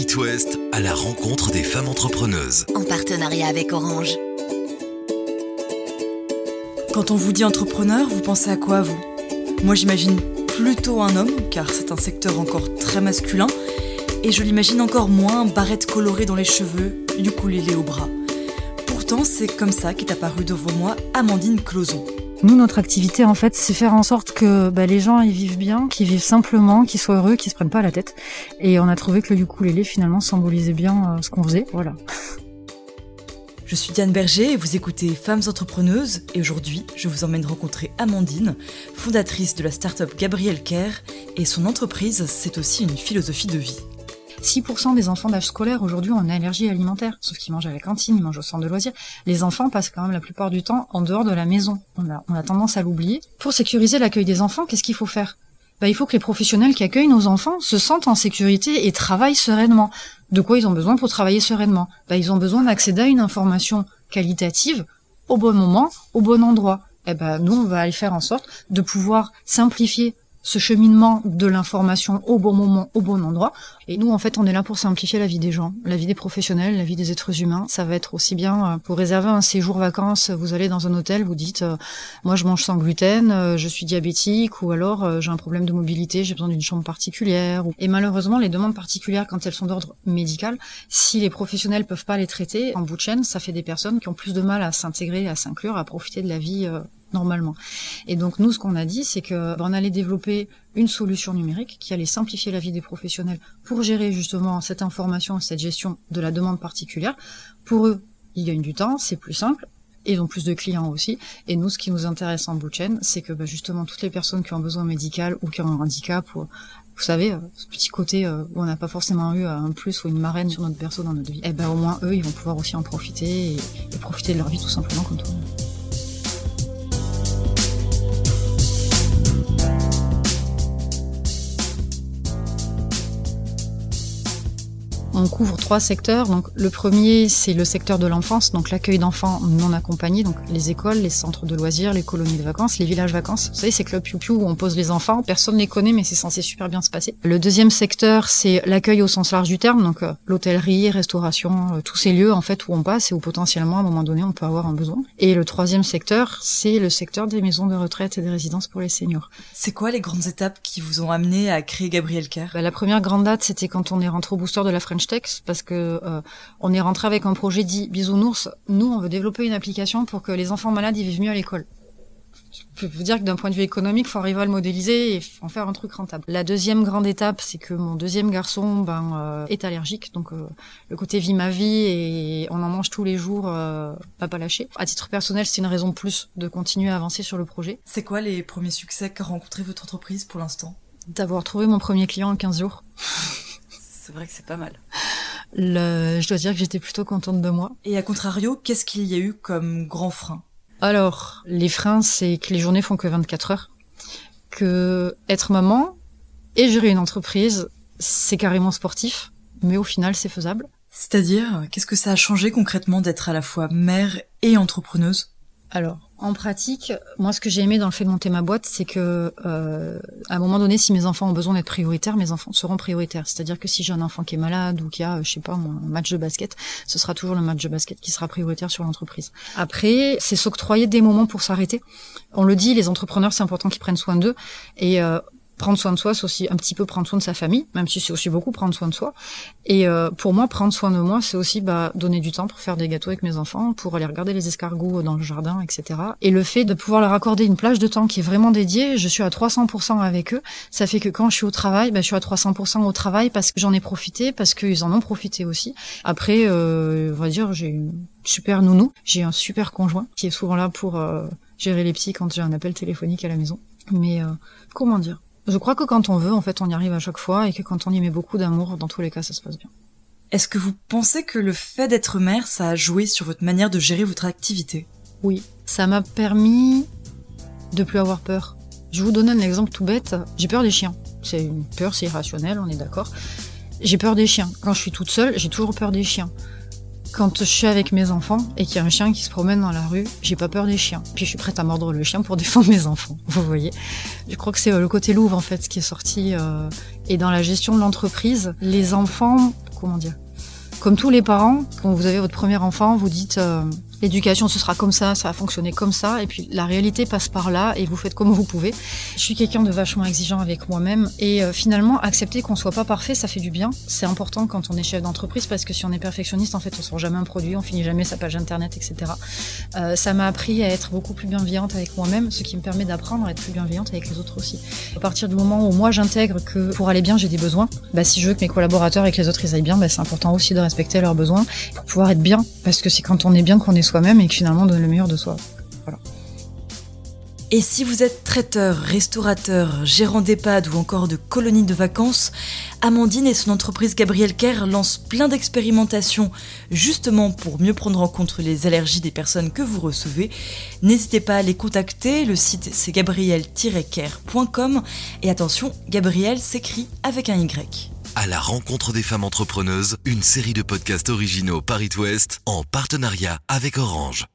It West à la rencontre des femmes entrepreneuses. En partenariat avec Orange. Quand on vous dit entrepreneur, vous pensez à quoi vous? Moi j'imagine plutôt un homme, car c'est un secteur encore très masculin, et je l'imagine encore moins barrette colorée dans les cheveux, ukulélé au bras. Pourtant, c'est comme ça qu'est apparue devant moi Amandine Closon. Nous, notre activité, en fait, c'est faire en sorte que bah, les gens ils vivent bien, qu'ils vivent simplement, qu'ils soient heureux, qu'ils se prennent pas la tête. Et on a trouvé que le ukulélé, finalement, symbolisait bien euh, ce qu'on faisait. Voilà. Je suis Diane Berger et vous écoutez Femmes Entrepreneuses. Et aujourd'hui, je vous emmène rencontrer Amandine, fondatrice de la start-up Gabrielle Care. Et son entreprise, c'est aussi une philosophie de vie. 6% des enfants d'âge scolaire aujourd'hui ont une allergie alimentaire, sauf qu'ils mangent à la cantine, ils mangent au centre de loisirs. Les enfants passent quand même la plupart du temps en dehors de la maison. On a, tendance à l'oublier. Pour sécuriser l'accueil des enfants, qu'est-ce qu'il faut faire? Bah, il faut que les professionnels qui accueillent nos enfants se sentent en sécurité et travaillent sereinement. De quoi ils ont besoin pour travailler sereinement? Bah, Ils ont besoin d'accéder à une information qualitative au bon moment, au bon endroit. Eh ben, nous, on va aller faire en sorte de pouvoir simplifier ce cheminement de l'information au bon moment, au bon endroit. Et nous, en fait, on est là pour simplifier la vie des gens, la vie des professionnels, la vie des êtres humains. Ça va être aussi bien euh, pour réserver un séjour vacances, vous allez dans un hôtel, vous dites, euh, moi je mange sans gluten, euh, je suis diabétique, ou alors j'ai un problème de mobilité, j'ai besoin d'une chambre particulière. Et malheureusement, les demandes particulières, quand elles sont d'ordre médical, si les professionnels peuvent pas les traiter, en bout de chaîne, ça fait des personnes qui ont plus de mal à s'intégrer, à s'inclure, à profiter de la vie normalement. Et donc nous, ce qu'on a dit, c'est que ben, on allait développer une solution numérique qui allait simplifier la vie des professionnels pour gérer justement cette information, cette gestion de la demande particulière. Pour eux, ils gagnent du temps, c'est plus simple. Ils ont plus de clients aussi. Et nous, ce qui nous intéresse en bout de chaîne, c'est que ben, justement toutes les personnes qui ont besoin médical ou qui ont un handicap, ou, vous savez, euh, ce petit côté euh, où on n'a pas forcément eu un plus ou une marraine sur notre berceau dans notre vie, eh ben au moins eux, ils vont pouvoir aussi en profiter et, et profiter de leur vie tout simplement comme tout le monde. On couvre trois secteurs. Donc, le premier, c'est le secteur de l'enfance, donc l'accueil d'enfants non accompagnés, donc les écoles, les centres de loisirs, les colonies de vacances, les villages vacances. Vous savez, c'est Club Piu Piu où on pose les enfants. Personne ne les connaît, mais c'est censé super bien se passer. Le deuxième secteur, c'est l'accueil au sens large du terme, donc euh, l'hôtellerie, restauration, euh, tous ces lieux en fait où on passe et où potentiellement à un moment donné on peut avoir un besoin. Et le troisième secteur, c'est le secteur des maisons de retraite et des résidences pour les seniors. C'est quoi les grandes étapes qui vous ont amené à créer Gabriel Care bah, La première grande date, c'était quand on est rentré au booster de la French parce que euh, on est rentré avec un projet dit bisounours. Nous, on veut développer une application pour que les enfants malades y vivent mieux à l'école. Je peux vous dire que d'un point de vue économique, faut arriver à le modéliser et en faire un truc rentable. La deuxième grande étape, c'est que mon deuxième garçon ben, euh, est allergique, donc euh, le côté vie ma vie et on en mange tous les jours, euh, pas lâcher. À titre personnel, c'est une raison plus de continuer à avancer sur le projet. C'est quoi les premiers succès qu'a rencontré votre entreprise pour l'instant? D'avoir trouvé mon premier client en 15 jours. c'est vrai que c'est pas mal. Le, je dois dire que j'étais plutôt contente de moi. Et à contrario, qu'est-ce qu'il y a eu comme grand frein? Alors, les freins, c'est que les journées font que 24 heures. Que être maman et gérer une entreprise, c'est carrément sportif, mais au final, c'est faisable. C'est-à-dire, qu'est-ce que ça a changé concrètement d'être à la fois mère et entrepreneuse? Alors, en pratique, moi, ce que j'ai aimé dans le fait de monter ma boîte, c'est que euh, à un moment donné, si mes enfants ont besoin d'être prioritaires, mes enfants seront prioritaires. C'est-à-dire que si j'ai un enfant qui est malade ou qui a, je sais pas, un match de basket, ce sera toujours le match de basket qui sera prioritaire sur l'entreprise. Après, c'est s'octroyer des moments pour s'arrêter. On le dit, les entrepreneurs, c'est important qu'ils prennent soin d'eux. Et euh, prendre soin de soi, c'est aussi un petit peu prendre soin de sa famille, même si c'est aussi beaucoup prendre soin de soi. Et euh, pour moi, prendre soin de moi, c'est aussi bah, donner du temps pour faire des gâteaux avec mes enfants, pour aller regarder les escargots dans le jardin, etc. Et le fait de pouvoir leur accorder une plage de temps qui est vraiment dédiée, je suis à 300% avec eux. Ça fait que quand je suis au travail, bah, je suis à 300% au travail parce que j'en ai profité, parce qu'ils en ont profité aussi. Après, euh, on va dire, j'ai une super nounou, j'ai un super conjoint qui est souvent là pour euh, gérer les petits quand j'ai un appel téléphonique à la maison. Mais comment dire? Je crois que quand on veut, en fait, on y arrive à chaque fois et que quand on y met beaucoup d'amour, dans tous les cas, ça se passe bien. Est-ce que vous pensez que le fait d'être mère, ça a joué sur votre manière de gérer votre activité? Oui, ça m'a permis de plus avoir peur. Je vous donne un exemple tout bête. J'ai peur des chiens. C'est une peur, c'est irrationnel, on est d'accord. J'ai peur des chiens. Quand je suis toute seule, j'ai toujours peur des chiens. Quand je suis avec mes enfants et qu'il y a un chien qui se promène dans la rue, j'ai pas peur des chiens. Puis je suis prête à mordre le chien pour défendre mes enfants. Vous voyez Je crois que c'est euh, le côté louvre en fait qui est sorti. Euh, et dans la gestion de l'entreprise, les enfants comment dire Comme tous les parents, quand vous avez votre premier enfant, vous dites euh, l'éducation ce sera comme ça, ça va fonctionner comme ça, et puis la réalité passe par là et vous faites comme vous pouvez. Je suis quelqu'un de vachement exigeant avec moi-même et euh, finalement accepter qu'on soit pas parfait, ça fait du bien. C'est important quand on est chef d'entreprise parce que si on est perfectionniste, en fait, on sort jamais un produit, on finit jamais sa page internet, etc. Euh, ça m'a appris à être beaucoup plus bienveillante avec moi-même, ce qui me permet d'apprendre à être plus bienveillante avec les autres aussi. À partir du moment où moi j'intègre que pour aller bien j'ai des besoins, bah si je veux que mes collaborateurs et que les autres ils aillent bien, bah, c'est important aussi de respecter leurs besoins pour pouvoir être bien parce que c'est quand on est bien qu'on est soi-même et que finalement on donne le meilleur de soi. Et si vous êtes traiteur, restaurateur, gérant d'EHPAD ou encore de colonies de vacances, Amandine et son entreprise Gabriel Care lancent plein d'expérimentations justement pour mieux prendre en compte les allergies des personnes que vous recevez. N'hésitez pas à les contacter, le site c'est gabriel-care.com et attention, Gabriel s'écrit avec un Y. À la rencontre des femmes entrepreneuses, une série de podcasts originaux Paris Ouest en partenariat avec Orange.